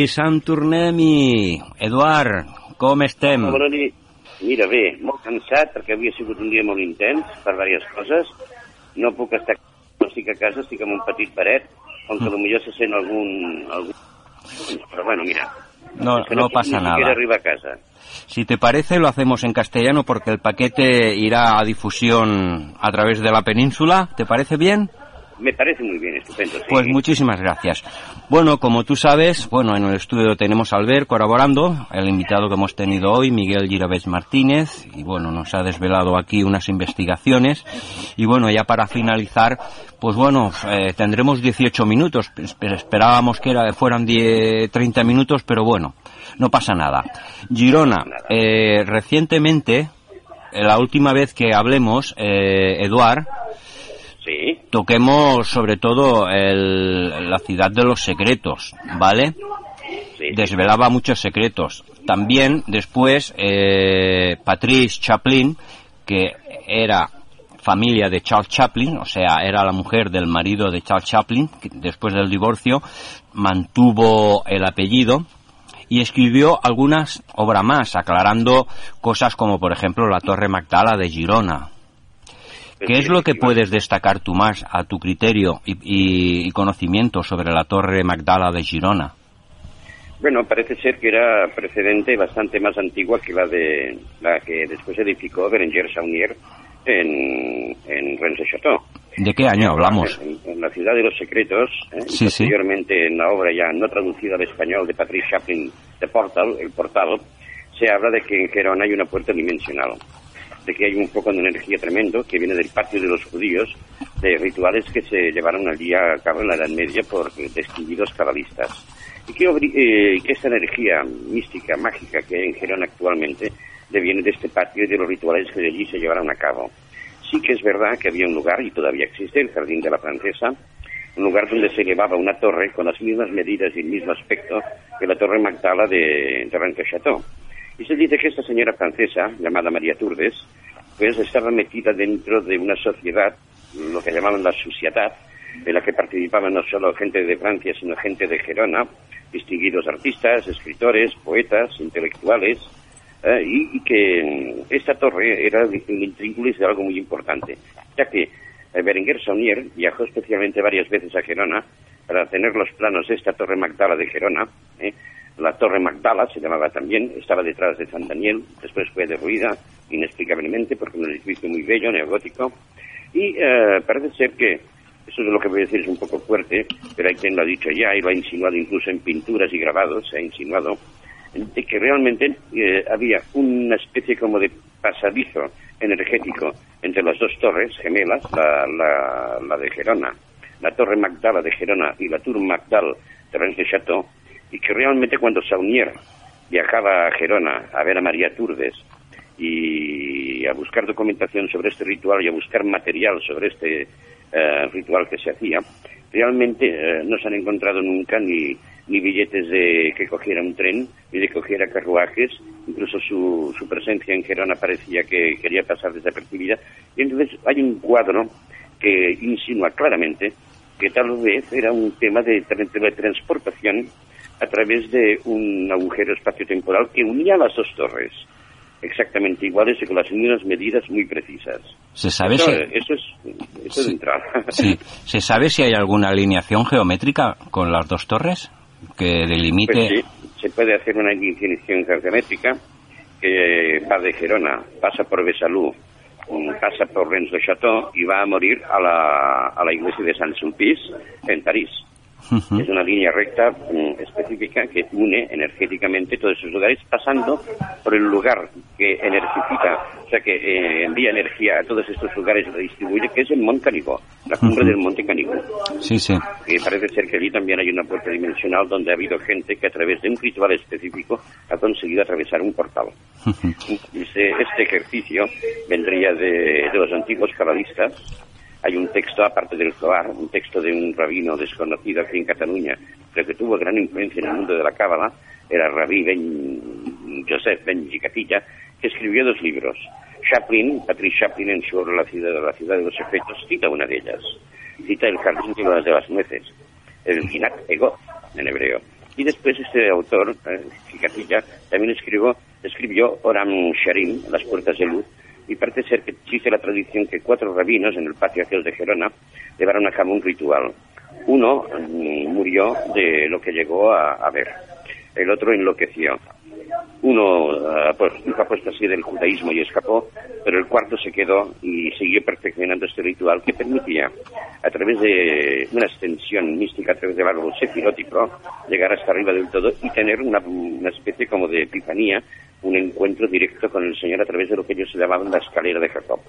I Sant tornem-hi. Eduard, com estem? Bona nit. Mira, bé, molt cansat perquè havia sigut un dia molt intens per diverses coses. No puc estar... No estic a casa, estic en un petit paret, on que potser se sent algun... algun... Però bueno, mira. No, que no puc pasa ni nada. arribar a casa. Si te parece, lo hacemos en castellano porque el paquete irá a difusión a través de la península. ¿Te parece bien? Me parece muy bien, estupendo. sí. Pues muchísimas gracias. Bueno, como tú sabes, bueno, en el estudio tenemos a Albert colaborando, el invitado que hemos tenido hoy, Miguel Giravés Martínez, y bueno, nos ha desvelado aquí unas investigaciones. Y bueno, ya para finalizar, pues bueno, eh, tendremos 18 minutos, Espe- esperábamos que era, fueran 10, 30 minutos, pero bueno, no pasa nada. Girona, eh, recientemente, eh, la última vez que hablemos, eh, Eduard, Sí, toquemos sobre todo el- la ciudad de los secretos, ¿vale? sí. Desvelaba muchos secretos. También después eh, Patrice Chaplin, que era familia de Charles Chaplin, o sea, era la mujer del marido de Charles Chaplin, que después del divorcio mantuvo el apellido y escribió algunas obras más, aclarando cosas como, por ejemplo, la Torre Magdala de Girona, ¿Qué es lo que puedes destacar tú más a tu criterio y, y- conocimiento sobre la Torre Magdala de Girona? Bueno, parece ser que era precedente bastante más antigua que la de la que después edificó Berenguer Saunier en, en Rennes-le-Château. ¿De qué año hablamos? En, en la ciudad de los secretos, ¿eh? Sí, sí. posteriormente en la obra ya no traducida al español de Patrice Chaplin, The Portal, El Portal, se habla de que en Gerona hay una puerta dimensional, de que hay un foco de energía tremendo que viene del patio de los judíos, de rituales que se llevaron allí a cabo en la Edad Media por distinguidos cabalistas. Y que, eh, que esta energía mística, mágica que hay en Gerona actualmente, deviene de este patio y de los rituales que de allí se llevaron a cabo. Sí que es verdad que había un lugar, y todavía existe, el Jardín de la Francesa, un lugar donde se elevaba una torre con las mismas medidas y el mismo aspecto que la Torre Magdala de, de Rennes-le-Château. Y se dice que esta señora francesa, llamada María Turdes, pues estaba metida dentro de una sociedad, lo que llamaban la sociedad, en la que participaban no solo gente de Francia, sino gente de Gerona, distinguidos artistas, escritores, poetas, intelectuales, eh, y, que mm, esta torre era el intríngulis de algo muy importante, ya que eh, Berenguer Saunier viajó especialmente varias veces a Gerona para tener los planos de esta torre Magdala de Gerona. eh. La torre Magdala se llamaba también, estaba detrás de San Daniel, después fue derruida inexplicablemente porque era un edificio muy bello, neogótico, y eh, parece ser que, eso de lo que voy a decir es un poco fuerte, pero hay quien lo ha dicho ya y lo ha insinuado incluso en pinturas y grabados, se ha insinuado, de que realmente eh, había una especie como de pasadizo energético entre las dos torres gemelas, la, la, la de Gerona, la torre Magdala de Gerona y la Tour Magdal de Rennes-le-Château, y que realmente cuando Saunier viajaba a Gerona a ver a María Turdes y a buscar documentación sobre este ritual y a buscar material sobre este eh, ritual que se hacía, realmente eh, no se han encontrado nunca ni, ni billetes de que cogiera un tren, ni de que cogiera carruajes, incluso su, su presencia en Gerona parecía que quería pasar desapercibida. Y entonces hay un cuadro que insinúa claramente que tal vez era un tema de tra- teletransportación a través de un agujero espaciotemporal que unía las dos torres, exactamente iguales y con las mismas medidas muy precisas. ¿Se sabe Eso, si, eso es, eso es de sí, ¿Se sabe si hay alguna alineación geométrica con las dos torres que delimite? Pues sí, se puede hacer una definición geométrica que va de Gerona, pasa por Besalú, mm, pasa por Rennes-le-Château y va a morir a la, a la iglesia de Saint-Sulpice en París. Ujú. Es una línea recta mm, específica que une energéticamente todos esos lugares, pasando por el lugar que energifica, o sea, que eh, envía energía a todos estos lugares y lo distribuye, que es el Monte Canigó, la cumbre Ujú. del Monte Canigó. Sí, sí. Y parece ser que allí también hay una puerta dimensional donde ha habido gente que a través de un ritual específico ha conseguido atravesar un portal. Este, este ejercicio vendría de, de los antiguos cabalistas. Hay un texto, aparte del Zohar, un texto de un rabino desconocido aquí en Cataluña, pero que tuvo gran influencia en el mundo de la cábala, era Rabí Ben Joseph Ben Gicatilla, que escribió dos libros. Chaplin, Patrice Chaplin, en su obra la ciudad, la ciudad de los efectos, cita una de ellas. Cita el jardín de las nueces, el Ginat Ego, en hebreo. Y después este autor, eh, también escribió, escribió Oram Sharim, Las Puertas de Luz, y parece ser que existe la tradición que cuatro rabinos en el patio aquel de Gerona llevaron a cabo un ritual. Uno mm, murió de lo que llegó a, ver, el otro enloqueció. Uno uh, pues, hizo apostasía del judaísmo y escapó, pero el cuarto se quedó y siguió perfeccionando este ritual que permitía, a través de una extensión mística, a través del árbol sefirótico, llegar hasta arriba del todo y tener una, una especie como de epifanía, un encuentro directo con el Señor a través de lo que ellos llamaban la escalera de Jacob.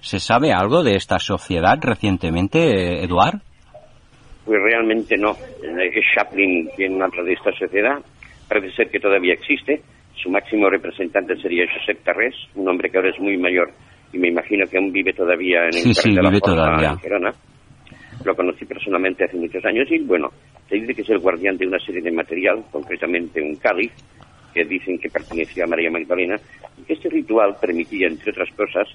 ¿Se sabe algo de esta sociedad recientemente, Eduard? Pues realmente no. Chaplin tiene una de esta sociedad. Parece ser que todavía existe. Su máximo representante sería Josep Tarrés, un hombre que ahora es muy mayor y me imagino que aún vive todavía en el sí, sí, de la vive todavía. en Gerona. Lo conocí personalmente hace muchos años y bueno, se dice que es el guardián de una serie de material, concretamente un cáliz, que dicen que pertenecía a María Magdalena, y que este ritual permitía, entre otras cosas,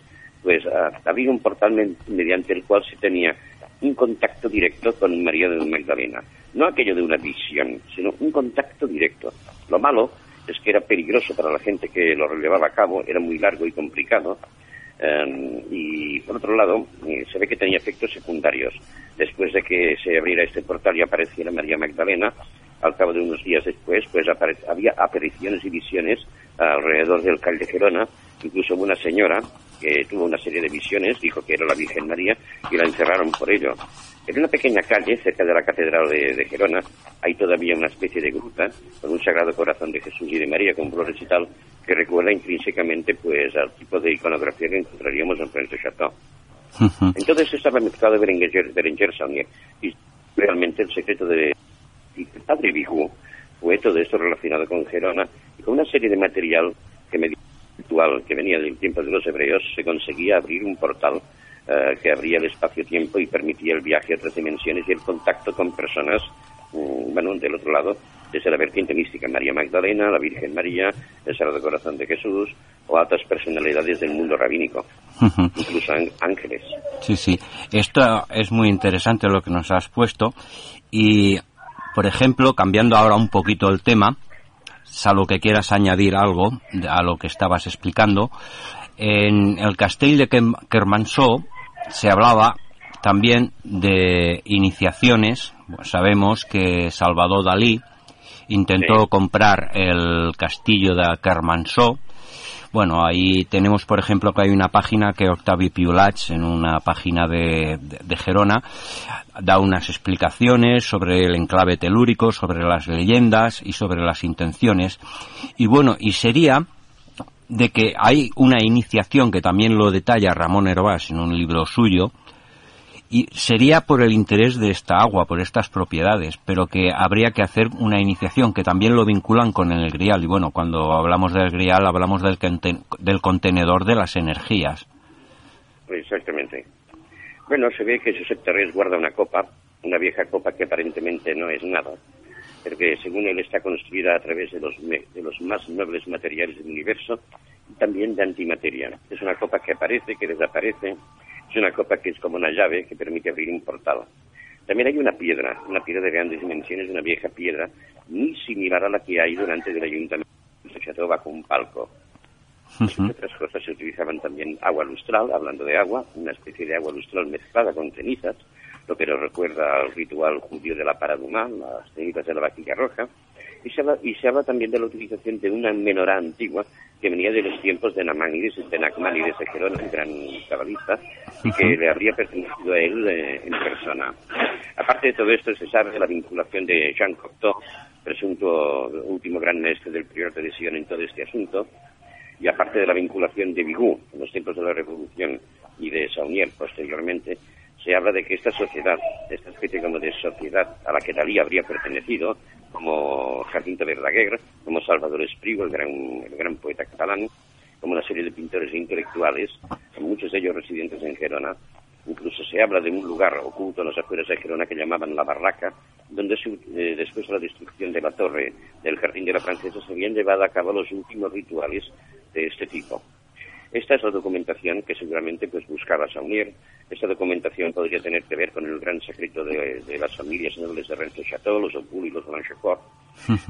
pues abrir un portal mediante el cual se tenía un contacto directo con María de Magdalena. No aquello de una visión, sino un contacto directo. Lo malo es que era peligroso para la gente que lo llevaba a cabo, era muy largo y complicado. eh, y por otro lado, eh, se ve que tenía efectos secundarios. Después de que se abriera este portal y apareciera María Magdalena, al cabo de unos días después, pues apare- había apariciones y visiones alrededor del Cal de Gerona. Incluso una señora que tuvo una serie de visiones, dijo que era la Virgen María y la encerraron por ello. En una pequeña calle cerca de la Catedral de, de Gerona hay todavía una especie de gruta con un Sagrado Corazón de Jesús y de María con flores y tal que recuerda intrínsecamente pues al tipo de iconografía que encontraríamos en Frente Chateau. Entonces estaba mezclado Berenguer, Berenguer Saunier y realmente el secreto de el padre Bijú fue todo esto relacionado con Gerona y con una serie de material que ritual que venía del tiempo de los hebreos se conseguía abrir un portal eh, que abría el espacio-tiempo y permitía el viaje a otras dimensiones y el contacto con personas, mm, bueno, del otro lado, desde la vertiente mística, María Magdalena, la Virgen María, el Sagrado Corazón de Jesús o altas personalidades del mundo rabínico, incluso án- ángeles. Sí, sí. Esto es muy interesante lo que nos has puesto. Y, por ejemplo, cambiando ahora un poquito el tema, salvo que quieras añadir algo a lo que estabas explicando, en el Castell de Kermanshó se hablaba también de iniciaciones. Sabemos que Salvador Dalí intentó comprar el castillo de Kermanshó bueno, ahí tenemos, por ejemplo, que hay una página que Octavi Piulach, en una página de, de- de Gerona, da unas explicaciones sobre el enclave telúrico, sobre las leyendas y sobre las intenciones. Y bueno, y sería de que hay una iniciación que también lo detalla Ramón Hervás en un libro suyo, y sería por el interés de esta agua, por estas propiedades, pero que habría que hacer una iniciación que también lo vinculan con el grial. Y bueno, cuando hablamos del grial hablamos del, del contenedor de las energías. Exactamente. Bueno, se ve que Josep Terrés guarda una copa, una vieja copa que aparentemente no es nada, pero que según él está construida a través de los, de los más nobles materiales del universo y también de antimateria. Es una copa que aparece, que desaparece, es una copa que es como una llave que permite abrir un portal. También hay una piedra, una piedra de grandes dimensiones, una vieja piedra, muy similar a la que hay durante el ayuntamiento de Chateau bajo un palco. Entre otras cosas se utilizaban también agua lustral, hablando de agua, una especie de agua lustral mezclada con cenizas, lo que nos recuerda al ritual judío de la paradumá, las cenizas de la vaquilla roja, y se, habla, y se habla también de la utilización de una menorá antigua que venía de los tiempos de Namanides, de Nachmanides de Gerona, un gran cabalista, y que le habría pertenecido a él eh, en persona. Aparte de todo esto, se sabe de la vinculación de Jean Cocteau, presunto último gran maestro del prior de Sion en todo este asunto, y aparte de la vinculación de Bigou en los tiempos de la Revolución y de Saunier posteriormente, se habla de que esta sociedad, esta especie como de sociedad a la que Dalí habría pertenecido, como Jacinto Verdaguer, como Salvador Espriu, el gran, el gran poeta catalán, como una serie de pintores e intelectuales, muchos de ellos residentes en Gerona. Incluso se habla de un lugar oculto en las afueras de Gerona que llamaban La Barraca, donde se- eh, después de la destrucción de la torre del Jardín de la Francesa se habían llevado a cabo los últimos rituales de este tipo. Esta es la documentación que seguramente pues buscaba Saunier. Esta documentación podría tener que ver con el gran secreto de, las familias nobles de Rennes Chateau, los Opul y los Blanchefort,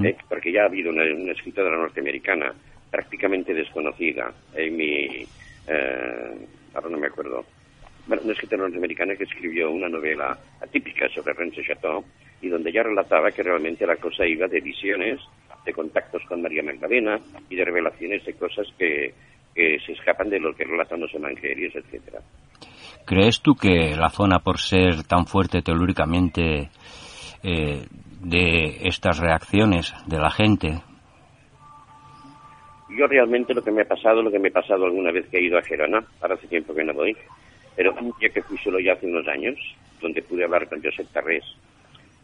¿eh? porque ya ha habido una, escritora norteamericana prácticamente desconocida mi... Eh, ahora no me acuerdo. Bueno, una escritora norteamericana que escribió una novela atípica sobre Rennes Chateau y donde ya relataba que realmente la cosa iba de visiones, de contactos con María Magdalena y de revelaciones de cosas que, que se escapan de lo que relatan los evangelios, etcétera. ¿Crees tú que la zona, por ser tan fuerte telúricamente eh, de estas reacciones de la gente? Yo realmente lo que me ha pasado, lo que me ha pasado alguna vez que he ido a Gerona, ahora hace tiempo que no voy, pero un día que fui solo ya hace unos años, donde pude hablar con Josep Tarrés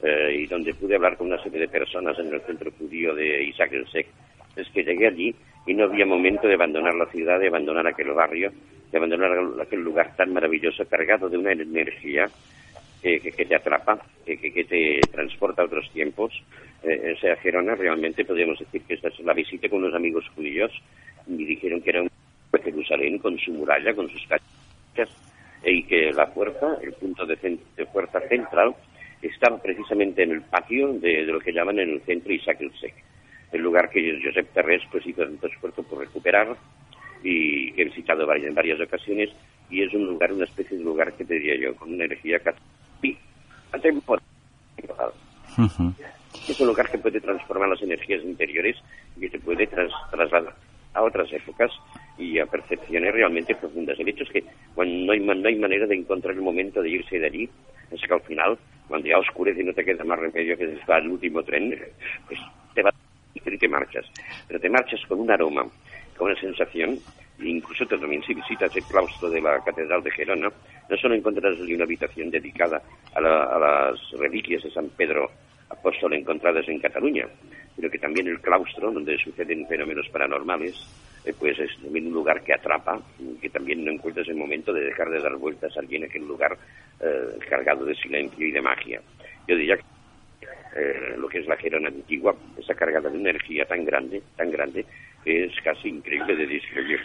eh, y donde pude hablar con una serie de personas en el centro judío de Isaac el Sec, es que llegué allí y no había momento de abandonar la ciudad, de abandonar aquel barrio, de abandonar aquel lugar tan maravilloso, cargado de una energía que, te atrapa, que, te transporta a otros tiempos. Eh, o sea, Gerona realmente podríamos decir que esta es la visita con unos amigos judíos y dijeron que era un Jerusalén con su muralla, con sus calles, y que la fuerza, el punto de, fuerza central, estaba precisamente en el patio de, lo que llaman en el centro Isaac el Sec el lugar que Josep Terrés pues, hizo tanto esfuerzo por recuperar y que he visitado en varias ocasiones y es un lugar, una especie de lugar que te diría yo, con una energía casi atemporal. Es un lugar que puede transformar las energías interiores y que se puede trasladar a otras épocas y a percepciones realmente profundas. El hecho es que cuando no hay, no hay manera de encontrar el momento de irse de allí, es que al final, cuando ya oscurece y no te queda más remedio que estar el último tren, pues te va y te marchas. Pero te marchas con un aroma, con una sensación, incluso también si visitas el claustro de la Catedral de Gerona, no solo encontrarás una habitación dedicada a, las reliquias de San Pedro apóstol encontradas en Cataluña, sino que también el claustro, donde suceden fenómenos paranormales, eh, pues es también un lugar que atrapa, que también no encuentras el momento de dejar de dar vueltas allí en aquel lugar eh, cargado de silencio y de magia. Yo diría que eh, lo que es la Gerona antigua, está cargada de energía tan grande, tan grande, que es casi increíble de describir.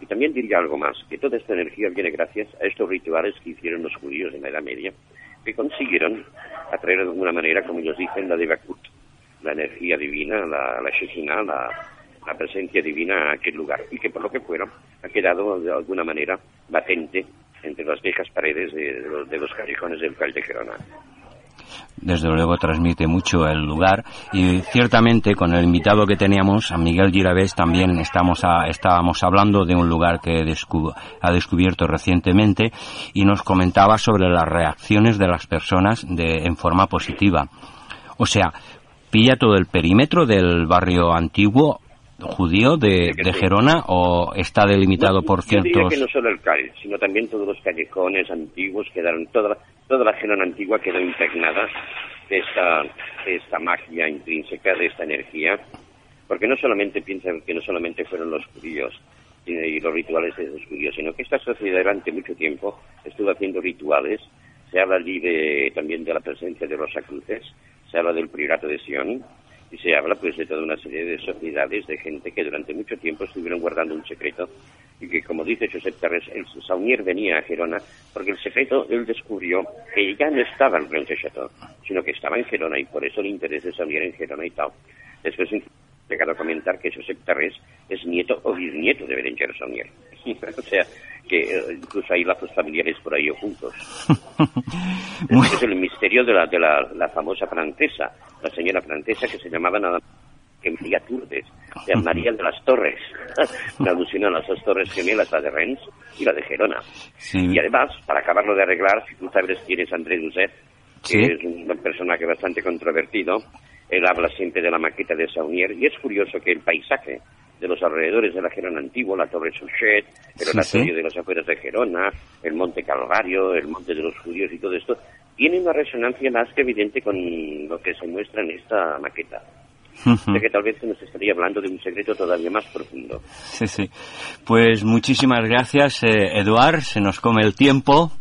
Y también diría algo más, que toda esta energía viene gracias a estos rituales que hicieron los judíos en la Edad Media, que consiguieron atraer de alguna manera, como ellos dicen, la Devakut, la energía divina, la, la la, presencia divina a aquel lugar, y que por lo que fuera ha quedado de alguna manera latente entre las viejas paredes de, de los callejones del Cal de Gerona desde luego transmite mucho el lugar y ciertamente con el invitado que teníamos, a Miguel Girabés, también estamos estábamos hablando de un lugar que ha descubierto recientemente y nos comentaba sobre las reacciones de las personas de, en forma positiva. O sea, pilla todo el perímetro del barrio antiguo judío de, Gerona o está delimitado por ciertos... Yo diría que no solo el CAL, sino también todos los callejones antiguos quedaron, toda, toda la Gerona antigua quedó impregnada de esta, de esta magia intrínseca, de esta energía, porque no solamente piensan que no solamente fueron los judíos y los rituales de los judíos, sino que esta sociedad durante mucho tiempo estuvo haciendo rituales, se habla allí de, también de la presencia de los Cruces, se habla del priorato de Sion, y se habla pues de toda una serie de sociedades de gente que durante mucho tiempo estuvieron guardando un secreto y que como dice Josep Terres, el Saunier venía a Gerona porque el secreto él descubrió que ya no estaba en Rennes Chateau, sino que estaba en Gerona y por eso el interés de Saunier en Gerona y tal. Después llegado a comentar que Josep Terres es nieto o bisnieto de Berenguer Saunier. o sea, que eh, incluso hay lazos familiares por ahí ocultos. es el misterio de la, de la, famosa francesa, la señora francesa que se llamaba nada que María Turdes, de María de las Torres, una alusión a las dos torres gemelas, la de Rennes y la de Gerona. Y además, para acabarlo de arreglar, si tú sabes quién es André Doucet, que es un personaje bastante controvertido, él habla siempre de la maqueta de Saunier, y es curioso que el paisaje de los alrededores de la Gerona antigua, la Torre Suchet, el oratorio de las afueras de Gerona, el Monte Calvario, el Monte de los Judíos y todo esto, tiene una resonancia más que evidente con lo que se muestra en esta maqueta. De que tal vez se nos estaría hablando de un secreto todavía más profundo. Sí, sí. Pues muchísimas gracias, eh, Eduard. Se nos come el tiempo.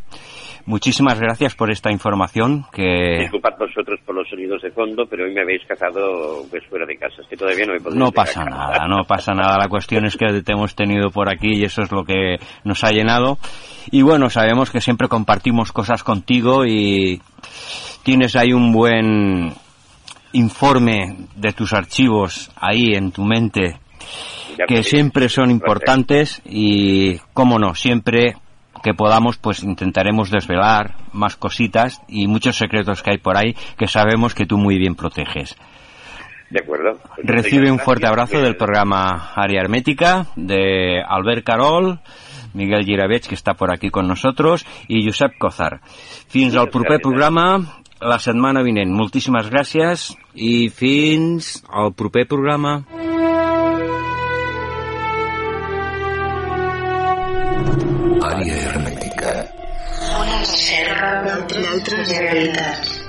Muchísimas gracias por esta información que... Disculpad vosotros por los sonidos de fondo, pero hoy me habéis cazado pues fuera de casa. Es que todavía no me No pasa nada, no pasa nada. La cuestión es que te hemos tenido por aquí y eso es lo que nos ha llenado. Y bueno, sabemos que siempre compartimos cosas contigo y tienes ahí un buen informe de tus archivos ahí en tu mente Ya que siempre son importantes y, cómo no, siempre que podamos, pues intentaremos desvelar más cositas y muchos secretos que hay por ahí que sabemos que tú muy bien proteges. De acuerdo. Pues Recibe un fuerte abrazo del programa Área Hermética, de Albert Carol, Miguel Giravets, que està por aquí con nosotros, i Josep Cozar. Fins al proper gràcies. programa, la setmana vinent. Moltíssimes gràcies i fins al proper programa. Àrea hermètica. Una reserva d'altres realitats.